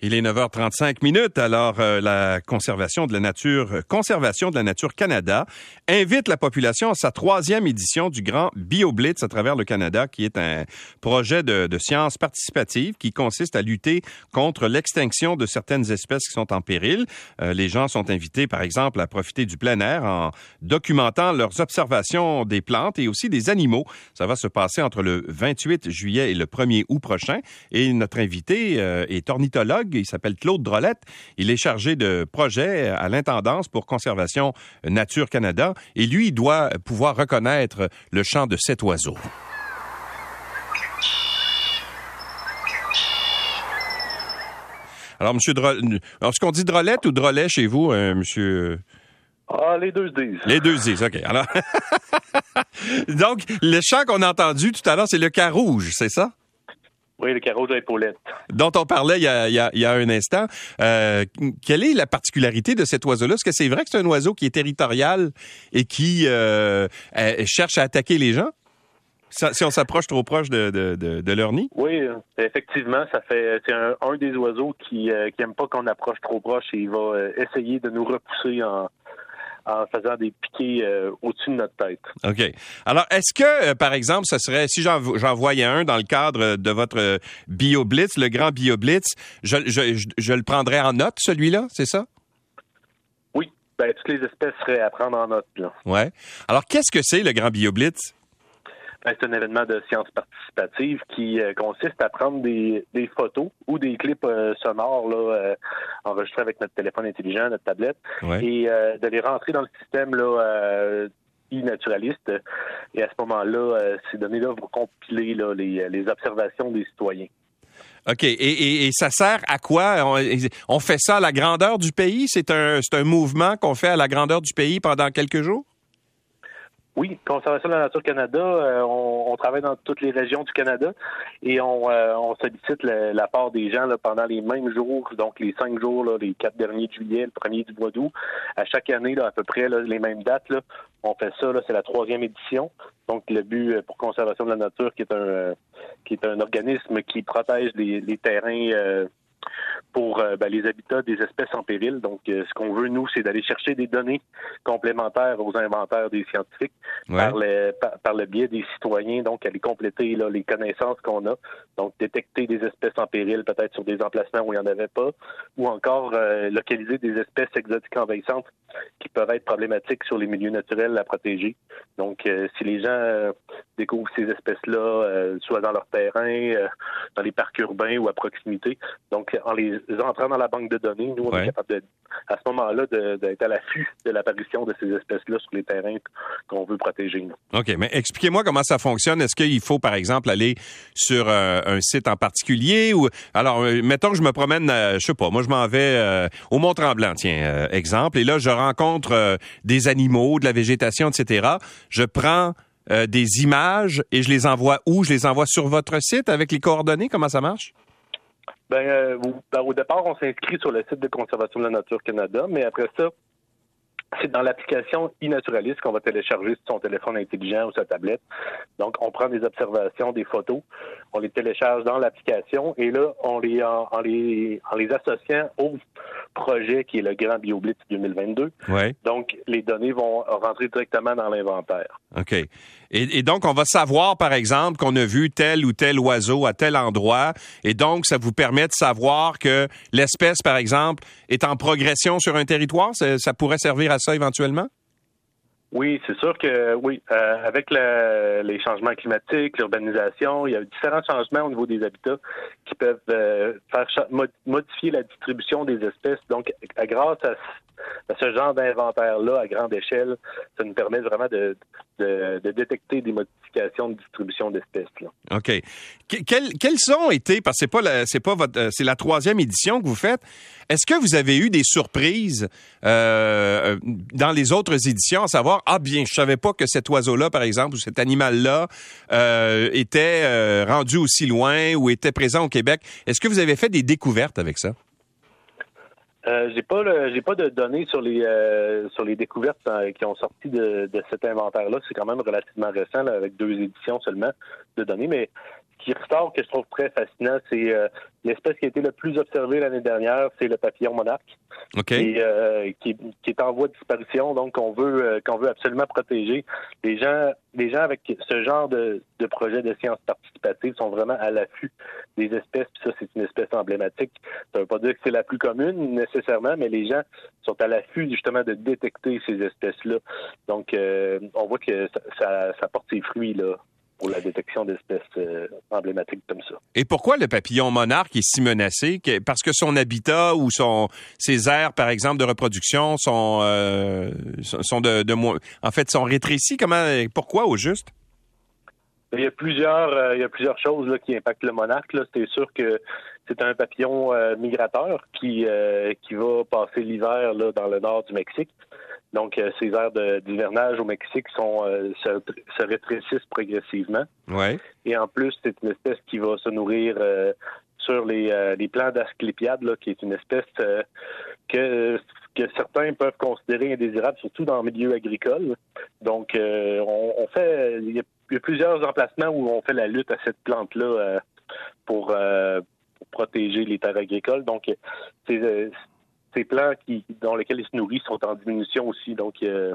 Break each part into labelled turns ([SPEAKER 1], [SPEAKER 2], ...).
[SPEAKER 1] Il est 9h35 minutes. Alors, euh, la conservation de la nature, euh, conservation de la nature Canada invite la population à sa troisième édition du grand BioBlitz à travers le Canada, qui est un projet de, de science participative qui consiste à lutter contre l'extinction de certaines espèces qui sont en péril. Euh, les gens sont invités, par exemple, à profiter du plein air en documentant leurs observations des plantes et aussi des animaux. Ça va se passer entre le 28 juillet et le 1er août prochain. Et notre invité est ornithologue il s'appelle Claude Drolette. Il est chargé de projet à l'intendance pour Conservation Nature Canada. Et lui, il doit pouvoir reconnaître le chant de cet oiseau. Alors, Monsieur Drolette, est-ce qu'on dit Drolette ou Drolet chez vous, euh, Monsieur?
[SPEAKER 2] Ah, les deux disent.
[SPEAKER 1] Les deux disent, OK. Alors, donc, le chant qu'on a entendu tout à l'heure, c'est le cas rouge, c'est ça?
[SPEAKER 2] Oui, le carreau de l'épaulette.
[SPEAKER 1] Dont on parlait il y a, il y a, un instant. Euh, quelle est la particularité de cet oiseau-là? Est-ce que c'est vrai que c'est un oiseau qui est territorial et qui euh, cherche à attaquer les gens? Si on s'approche trop proche de, de, de, leur nid?
[SPEAKER 2] Oui, effectivement, ça fait c'est un, des oiseaux qui euh, qui aime pas qu'on approche trop proche et il va essayer de nous repousser en, en faisant des piquets euh, au-dessus de notre tête.
[SPEAKER 1] OK. Alors, est-ce que, euh, par exemple, ce serait, si j'en voyais un dans le cadre de votre BioBlitz, le grand BioBlitz, je, je, je, le prendrais en note, celui-là, c'est ça?
[SPEAKER 2] Oui. Ben, toutes les espèces seraient à prendre en note.
[SPEAKER 1] Ouais. Alors, qu'est-ce que c'est le grand BioBlitz?
[SPEAKER 2] Ben, c'est un événement de science participative qui euh, consiste à prendre des, photos ou des clips euh, sonores là, euh, enregistrés avec notre téléphone intelligent, notre tablette, et de les rentrer dans le système là, e-naturaliste. Et à ce moment-là, ces données-là vont compiler là, les, observations des citoyens.
[SPEAKER 1] OK. Et, ça sert à quoi? On, fait ça à la grandeur du pays? C'est un, un mouvement qu'on fait à la grandeur du pays pendant quelques jours?
[SPEAKER 2] Oui, Conservation de la Nature Canada, euh, on, travaille dans toutes les régions du Canada et on, euh, sollicite la part des gens pendant les mêmes jours, donc les cinq jours, les quatre derniers de juillet, le premier du mois d'août. À chaque année, à peu près les mêmes dates, on fait ça. c'est la troisième édition. Donc le but euh, pour Conservation de la Nature, qui est un qui est un organisme qui protège les, les terrains pour euh, ben, les habitats des espèces en péril. Donc, euh, ce qu'on veut, nous, c'est d'aller chercher des données complémentaires aux inventaires des scientifiques par, le, biais des citoyens, donc aller compléter les connaissances qu'on a. Donc, détecter des espèces en péril, peut-être sur des emplacements où il n'y en avait pas, ou encore euh, localiser des espèces exotiques envahissantes qui peuvent être problématiques sur les milieux naturels à protéger. Donc, si les gens découvrent ces espèces-là, soit dans leur terrain, dans les parcs urbains ou à proximité, donc en les entrant dans la banque de données, nous, on est capable, à ce moment-là, d'être à l'affût de l'apparition de ces espèces-là sur les terrains qu'on veut protéger.
[SPEAKER 1] OK, mais expliquez-moi comment ça fonctionne. Est-ce qu'il faut, par exemple, aller sur euh, un site en particulier ou alors, euh, mettons que je me promène, euh, je sais pas, moi je m'en vais au Mont-Tremblant, tiens, exemple, et là je rencontre des animaux, de la végétation, etc. Je prends des images et je les envoie où? Je les envoie sur votre site avec les coordonnées? Comment ça marche?
[SPEAKER 2] Ben, euh, ben, au départ, on s'inscrit sur le site de Conservation de la Nature Canada, mais après ça, c'est dans l'application e-naturaliste qu'on va télécharger sur son téléphone intelligent ou sa tablette. Donc, on prend des observations, des photos, on les télécharge dans l'application et là, on les en, les en les associant au projet qui est le Grand BioBlitz 2022.
[SPEAKER 1] Ouais.
[SPEAKER 2] Donc, les données vont rentrer directement dans l'inventaire.
[SPEAKER 1] OK. Et, et, donc, on va savoir, par exemple, qu'on a vu tel ou tel oiseau à tel endroit. Et donc, ça vous permet de savoir que l'espèce, par exemple, est en progression sur un territoire? Ça, ça pourrait servir à ça éventuellement?
[SPEAKER 2] Oui, c'est sûr que oui. Euh, avec les changements climatiques, l'urbanisation, il y a différents changements au niveau des habitats qui peuvent euh, faire modifier la distribution des espèces. Donc, grâce à ce genre d'inventaire-là à grande échelle, ça nous permet vraiment de, détecter des modifications de distribution d'espèces.
[SPEAKER 1] OK. quelles ont été, parce que c'est pas c'est pas votre, euh, c'est la troisième édition que vous faites. Est-ce que vous avez eu des surprises dans les autres éditions, à savoir ah bien, je savais pas que cet oiseau-là, par exemple, ou cet animal-là euh, était rendu aussi loin ou était présent au Québec. Est-ce que vous avez fait des découvertes avec ça?
[SPEAKER 2] Euh, j'ai pas j'ai pas de données sur les euh, sur les découvertes euh, qui ont sorti de, cet inventaire-là. C'est quand même relativement récent, avec deux éditions seulement de données, mais qui ressort, que je trouve très fascinant, c'est euh, l'espèce qui a été le plus observée l'année dernière, c'est le papillon monarque.
[SPEAKER 1] OK.
[SPEAKER 2] Euh, qui, est en voie de disparition, donc qu'on veut euh, qu'on veut absolument protéger. Les gens, les gens avec ce genre de, de projet de sciences participatives sont vraiment à l'affût des espèces. Puis ça, c'est une espèce emblématique. Ça veut pas dire que c'est la plus commune nécessairement, mais les gens sont à l'affût justement de détecter ces espèces-là. Donc, on voit que ça, ça porte ses fruits là pour la détection d'espèces euh, emblématiques comme ça.
[SPEAKER 1] Et pourquoi le papillon monarque est si menacé? Parce que son habitat ou son, ses aires, par exemple, de reproduction sont, euh, sont de, de moins... En fait, sont rétrécis. Comment, pourquoi au juste?
[SPEAKER 2] Il y a plusieurs, euh, il y a plusieurs choses là, qui impactent le monarque. C'est sûr que c'est un papillon migrateur qui, qui va passer l'hiver dans le nord du Mexique. Donc, euh, ces aires d'hivernage au Mexique sont euh, se, rétrécissent progressivement.
[SPEAKER 1] Ouais.
[SPEAKER 2] Et en plus, c'est une espèce qui va se nourrir euh, sur les, les plants d'asclépiade, qui est une espèce que, que certains peuvent considérer indésirable, surtout dans le milieu agricole. Donc, on, on, fait, il y, a, plusieurs emplacements où on fait la lutte à cette plante-là pour, pour protéger les terres agricoles. Donc, c'est ces plants qui, dans lesquels ils se nourrissent sont en diminution aussi. Donc, euh,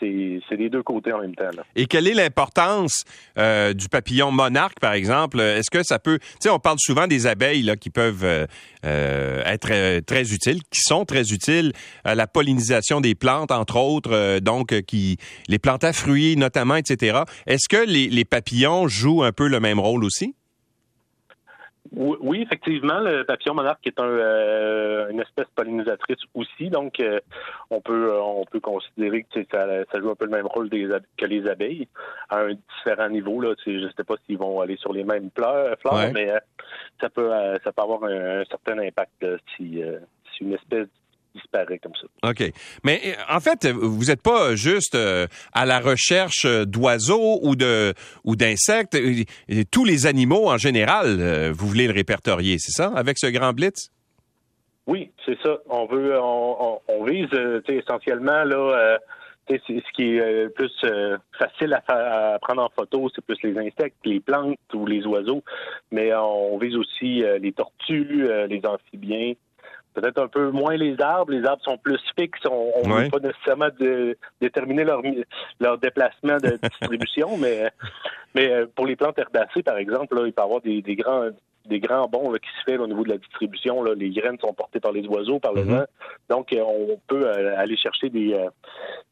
[SPEAKER 2] c'est des deux côtés en même temps.
[SPEAKER 1] Et quelle est l'importance euh, du papillon monarque, par exemple? Est-ce que ça peut... Tu sais, on parle souvent des abeilles qui peuvent euh, être très utiles, qui sont très utiles à la pollinisation des plantes, entre autres, donc qui les plantes à fruits notamment, etc. Est-ce que les papillons jouent un peu le même rôle aussi?
[SPEAKER 2] Oui, effectivement, le papillon monarque est un, euh, une espèce pollinisatrice aussi, donc euh, on peut on peut considérer que ça, ça, joue un peu le même rôle des, que les abeilles à un différent niveau. Là, je ne sais pas s'ils vont aller sur les mêmes fleurs, mais euh, ça peut ça peut avoir un, certain impact si, si une espèce disparaît comme ça.
[SPEAKER 1] OK. Mais euh, en fait, vous n'êtes pas juste euh, à la recherche d'oiseaux ou de ou d'insectes. Tous les animaux en général, euh, vous voulez le répertorier, c'est ça, avec ce grand blitz?
[SPEAKER 2] Oui, c'est ça. On veut, on, vise essentiellement là. ce qui est plus facile à, à, prendre en photo, c'est plus les insectes, les plantes ou les oiseaux, mais on vise aussi les tortues, les amphibiens, peut-être un peu moins les arbres. Les arbres sont plus fixes. On ne veut pas nécessairement déterminer leur, leur déplacement de distribution, mais, mais euh, pour les plantes herbacées, par exemple, là, il peut y avoir des, grands des grands bonds qui se fait au niveau de la distribution. Là. Les graines sont portées par les oiseaux, par le mm-hmm. vent. Donc, euh, on peut euh, aller chercher des,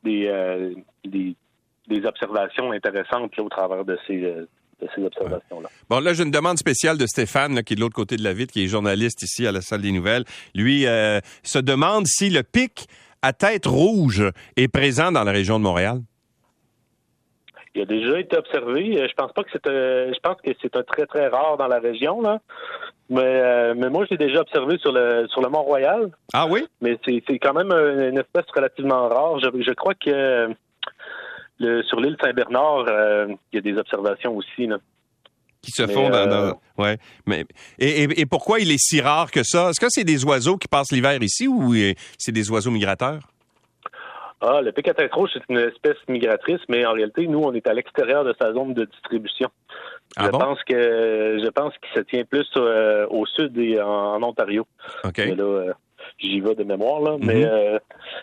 [SPEAKER 2] des, des, observations intéressantes au travers de ces, de ces observations-là.
[SPEAKER 1] Bon, là, j'ai une demande spéciale de Stéphane, qui est de l'autre côté de la vitre, qui est journaliste ici à la salle des nouvelles. Lui euh, se demande si le pic à tête rouge est présent dans la région de Montréal.
[SPEAKER 2] Il a déjà été observé. Euh, je pense pas que c'est un, je pense que c'est un très très rare dans la région là. Mais, euh, mais moi, je l'ai déjà observé sur le sur le Mont Royal.
[SPEAKER 1] Ah oui?
[SPEAKER 2] Mais c'est, c'est quand même une espèce relativement rare. Je, je crois que sur l'île Saint-Bernard, euh, il y a des observations aussi. Là.
[SPEAKER 1] Qui se font dans, euh, ouais. Mais et, et, pourquoi il est si rare que ça? Est-ce que c'est des oiseaux qui passent l'hiver ici ou euh, c'est des oiseaux migrateurs?
[SPEAKER 2] Ah, le rouge, c'est une espèce migratrice, mais en réalité, nous, on est à l'extérieur de sa zone de distribution.
[SPEAKER 1] Ah
[SPEAKER 2] je
[SPEAKER 1] bon?
[SPEAKER 2] pense que je pense qu'il se tient plus au sud et en, Ontario.
[SPEAKER 1] OK.
[SPEAKER 2] Mais là, j'y vais de mémoire, là, mais mhm. euh,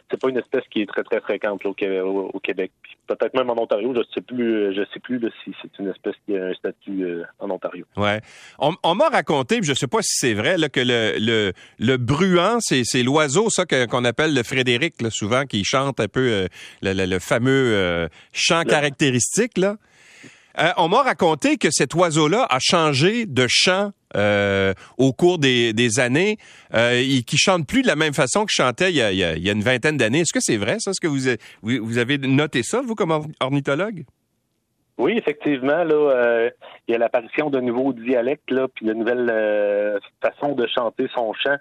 [SPEAKER 2] c'est pas une espèce qui est très, très fréquente au, Québec. Peut-être même en Ontario, je sais plus, euh, je sais plus si c'est une espèce qui a un statut euh, en Ontario.
[SPEAKER 1] Ouais. On, m'a raconté, je sais pas si c'est vrai, là, que le, le, le bruant, c'est l'oiseau, ça, qu'on appelle le Frédéric, là, souvent, qui chante un peu le, fameux chant caractéristique, là. On m'a raconté que cet oiseau-là a changé de chant euh, au cours des, années, euh, qui chante plus de la même façon qu'il chantait il y, a, une vingtaine d'années. Est-ce que c'est vrai, ça? Est-ce que vous, avez noté ça, vous, comme ornithologue?
[SPEAKER 2] Oui, effectivement, là, euh, il y a l'apparition de nouveaux dialectes, là, puis de nouvelles euh, façons de chanter son chant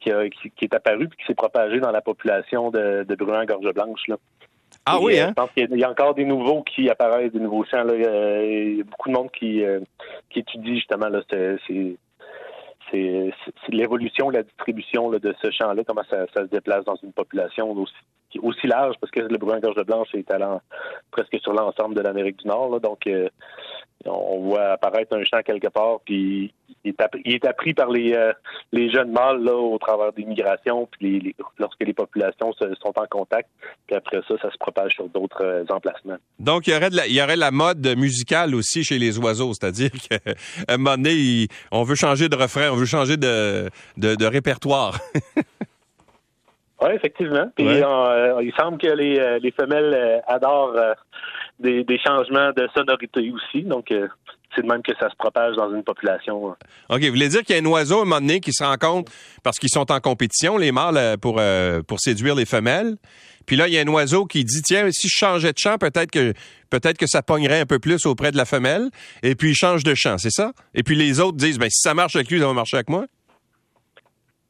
[SPEAKER 2] qui, est apparu puis qui s'est propagé dans la population de, de gorge blanche.
[SPEAKER 1] Ah oui, hein?
[SPEAKER 2] Je pense qu'il y, a encore des nouveaux qui apparaissent, des nouveaux chants. Là. Il y a beaucoup de monde qui, euh, qui étudie justement là, c'est, c'est, l'évolution, la distribution là, de ce chant-là, comment ça, ça, se déplace dans une population aussi, aussi large, parce que le brun-gorge blanche est allant presque sur l'ensemble de l'Amérique du Nord. Là, donc, euh, on voit apparaître un champ quelque part, puis il est, appris, par les, euh, les jeunes mâles là, au travers des migrations, puis lorsque les populations sont en contact, puis après ça, ça se propage sur d'autres euh, emplacements.
[SPEAKER 1] Donc, il y, aurait la, il y aurait la mode musicale aussi chez les oiseaux, c'est-à-dire qu'à un moment donné, on veut changer de refrain, on veut changer de, de, répertoire.
[SPEAKER 2] oui, effectivement. Puis euh, il semble que les, les femelles adorent des, des, changements de sonorité aussi. Donc, c'est de même que ça se propage dans une population. Hein.
[SPEAKER 1] OK. Vous voulez dire qu'il y a un oiseau à un moment donné qui se rencontre parce qu'ils sont en compétition, les mâles, euh, pour, euh, pour séduire les femelles. Puis là, il y a un oiseau qui dit tiens, si je changeais de chant, peut-être que peut-être que ça pognerait un peu plus auprès de la femelle. Et puis il change de chant, c'est ça? Et puis les autres disent ben si ça marche avec lui, ça va marcher avec moi.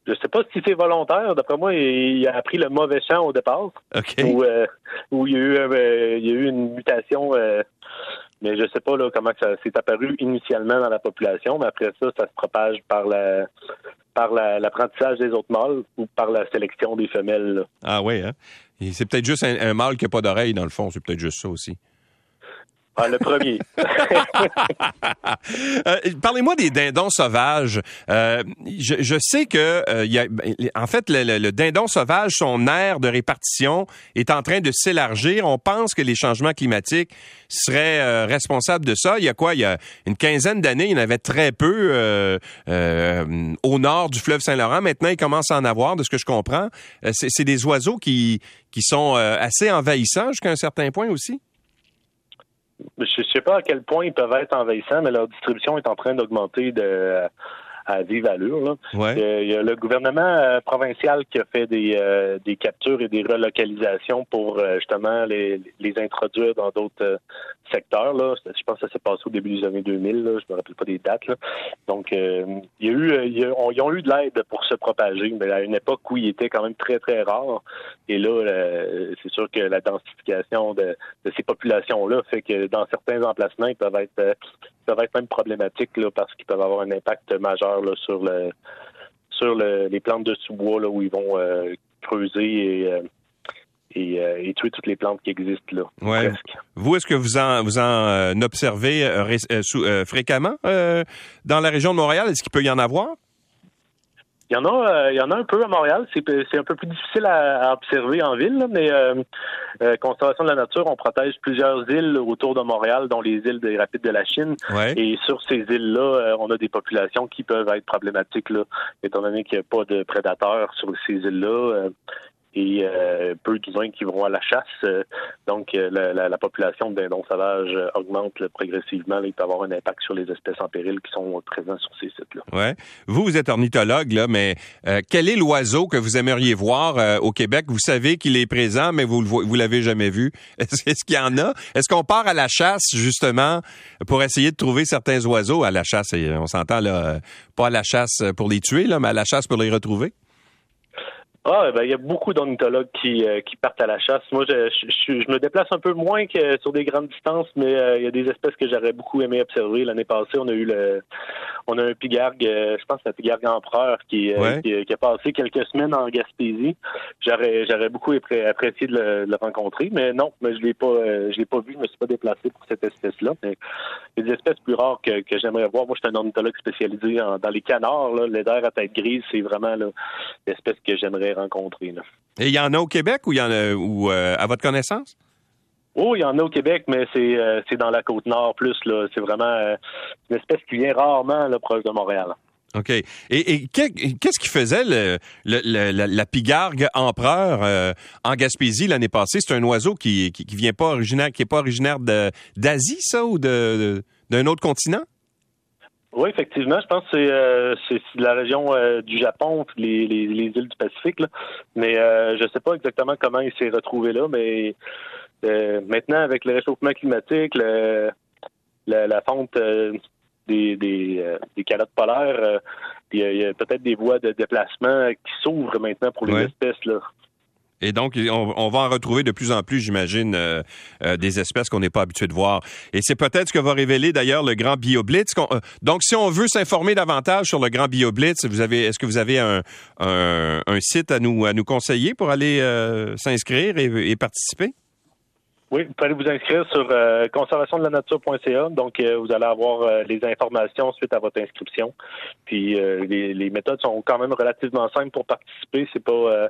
[SPEAKER 2] Je sais pas si c'est volontaire. D'après moi, il a appris le mauvais chant au départ.
[SPEAKER 1] OK.
[SPEAKER 2] Où, euh, il, y a eu, il y a eu une mutation mais je sais pas là, comment ça s'est apparu initialement dans la population, mais après ça, ça se propage par la par l'apprentissage des autres mâles ou par la sélection des femelles.
[SPEAKER 1] Ah oui, hein? C'est peut-être juste un, un mâle qui n'a pas d'oreille, dans le fond. C'est peut-être juste ça aussi.
[SPEAKER 2] Ah, le premier.
[SPEAKER 1] Euh, parlez-moi des dindons sauvages. Euh, je, sais que euh, ben, en fait, le, dindon sauvage, son aire de répartition est en train de s'élargir. On pense que les changements climatiques seraient responsables de ça. Il y a quoi? Il y a une quinzaine d'années, il y en avait très peu au nord du fleuve Saint-Laurent. Maintenant, il commence à en avoir, de ce que je comprends. C'est des oiseaux qui, qui sont assez envahissants jusqu'à un certain point aussi?
[SPEAKER 2] Je ne sais pas à quel point ils peuvent être envahissants, mais leur distribution est en train d'augmenter de à vive allure. Là.
[SPEAKER 1] Euh,
[SPEAKER 2] il y a le gouvernement euh, provincial qui a fait des, euh, des captures et des relocalisations pour justement les, les introduire dans d'autres secteurs. Là. Je pense que ça s'est passé au début des années 2000. Là. Je me rappelle pas des dates. Là. Donc, il y a eu, ils ont eu de l'aide pour se propager, mais à une époque où il était quand même très, très rare. Et là, c'est sûr que la densification de, de ces populations-là fait que dans certains emplacements, ils peuvent être peuvent être même problématiques là, parce qu'ils peuvent avoir un impact majeur là, sur le sur le, les plantes de sous-bois là, où ils vont euh, creuser et, euh, euh, et, tuer toutes les plantes qui existent là.
[SPEAKER 1] Ouais. Vous, est-ce que vous en vous en observez fréquemment dans la région de Montréal? Est-ce qu'il peut y en avoir?
[SPEAKER 2] Il y en a, euh, il y en a un peu à Montréal. C'est, un peu plus difficile à, observer en ville, mais euh, euh, conservation de la nature, on protège plusieurs îles autour de Montréal, dont les îles des rapides de la Chine. Et sur ces îles-là, on a des populations qui peuvent être problématiques, là, étant donné qu'il n'y a pas de prédateurs sur ces îles-là et euh, peu d'humains qui vont à la chasse. Euh, donc, euh, la, population de dindons sauvages augmente progressivement. il peut avoir un impact sur les espèces en péril qui sont présentes sur ces sites-là.
[SPEAKER 1] Ouais. Vous, vous êtes ornithologue, là, mais quel est l'oiseau que vous aimeriez voir au Québec? Vous savez qu'il est présent, mais vous vous l'avez jamais vu. Est-ce qu'il y en a? Est-ce qu'on part à la chasse, justement, pour essayer de trouver certains oiseaux à la chasse? on s'entend, là, pas à la chasse pour les tuer, là, mais à la chasse pour les retrouver?
[SPEAKER 2] Ah, ben, il y a beaucoup d'ornithologues qui, euh, qui partent à la chasse. Moi, je, je, je, me déplace un peu moins que sur des grandes distances, mais euh, il y a des espèces que j'aurais beaucoup aimé observer. L'année passée, on a eu le, on a un pigargue, euh, je pense que c'est un pigargue empereur qui, qui, a passé quelques semaines en Gaspésie. J'aurais, j'aurais beaucoup apprécié de le, rencontrer, mais non, mais je l'ai pas, je l'ai pas vu. Je me suis pas déplacé pour cette espèce-là. Mais il y a des espèces plus rares que, que j'aimerais voir. Moi, je suis un ornithologue spécialisé dans les canards. Là, l'air à tête grise, c'est vraiment l'espèce que j'aimerais rencontrer.
[SPEAKER 1] Et il y en a au Québec ou il y en a ou euh, à votre connaissance?
[SPEAKER 2] Oh, il y en a au Québec, mais c'est euh, dans la côte nord plus. C'est vraiment euh, une espèce qui vient rarement là, proche de Montréal.
[SPEAKER 1] OK. Et, qu'est-ce qui faisait le, la, pigargue empereur en Gaspésie l'année passée? C'est un oiseau qui, qui, vient pas originaire, qui est pas originaire d'Asie, ça, ou d'un autre continent?
[SPEAKER 2] Oui, effectivement, je pense que c'est euh, la région euh, du Japon, les, les, les, îles du Pacifique. Là. Mais euh, je ne sais pas exactement comment il s'est retrouvé là, mais maintenant, avec le réchauffement climatique, le, la, fonte des, des, des, calottes polaires, il y a, peut-être des voies de déplacement qui s'ouvrent maintenant pour les espèces. Là.
[SPEAKER 1] Et donc, on, va en retrouver de plus en plus, j'imagine, euh, euh, des espèces qu'on n'est pas habitué de voir. Et c'est peut-être ce que va révéler d'ailleurs le Grand BioBlitz. Euh, donc, si on veut s'informer davantage sur le Grand BioBlitz, vous avez, est-ce que vous avez un, un, site à nous, à nous conseiller pour aller s'inscrire et, participer?
[SPEAKER 2] Oui, vous pouvez vous inscrire sur euh, conservationdelanature.ca. Donc, euh, vous allez avoir euh, les informations suite à votre inscription. Puis, euh, les, méthodes sont quand même relativement simples pour participer. C'est pas,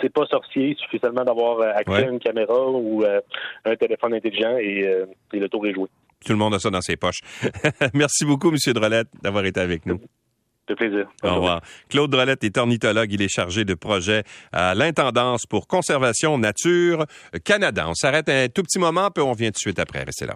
[SPEAKER 2] c'est pas sorcier. Il suffit seulement d'avoir accès à une caméra ou un téléphone intelligent et, et le tour est joué.
[SPEAKER 1] Tout le monde a ça dans ses poches. Merci beaucoup, M. Drolette, d'avoir été avec nous.
[SPEAKER 2] De plaisir.
[SPEAKER 1] Au revoir. Claude Drolette est ornithologue. Il est chargé de projet à l'intendance pour conservation nature Canada. On s'arrête un tout petit moment, puis on vient tout de suite après. Restez là.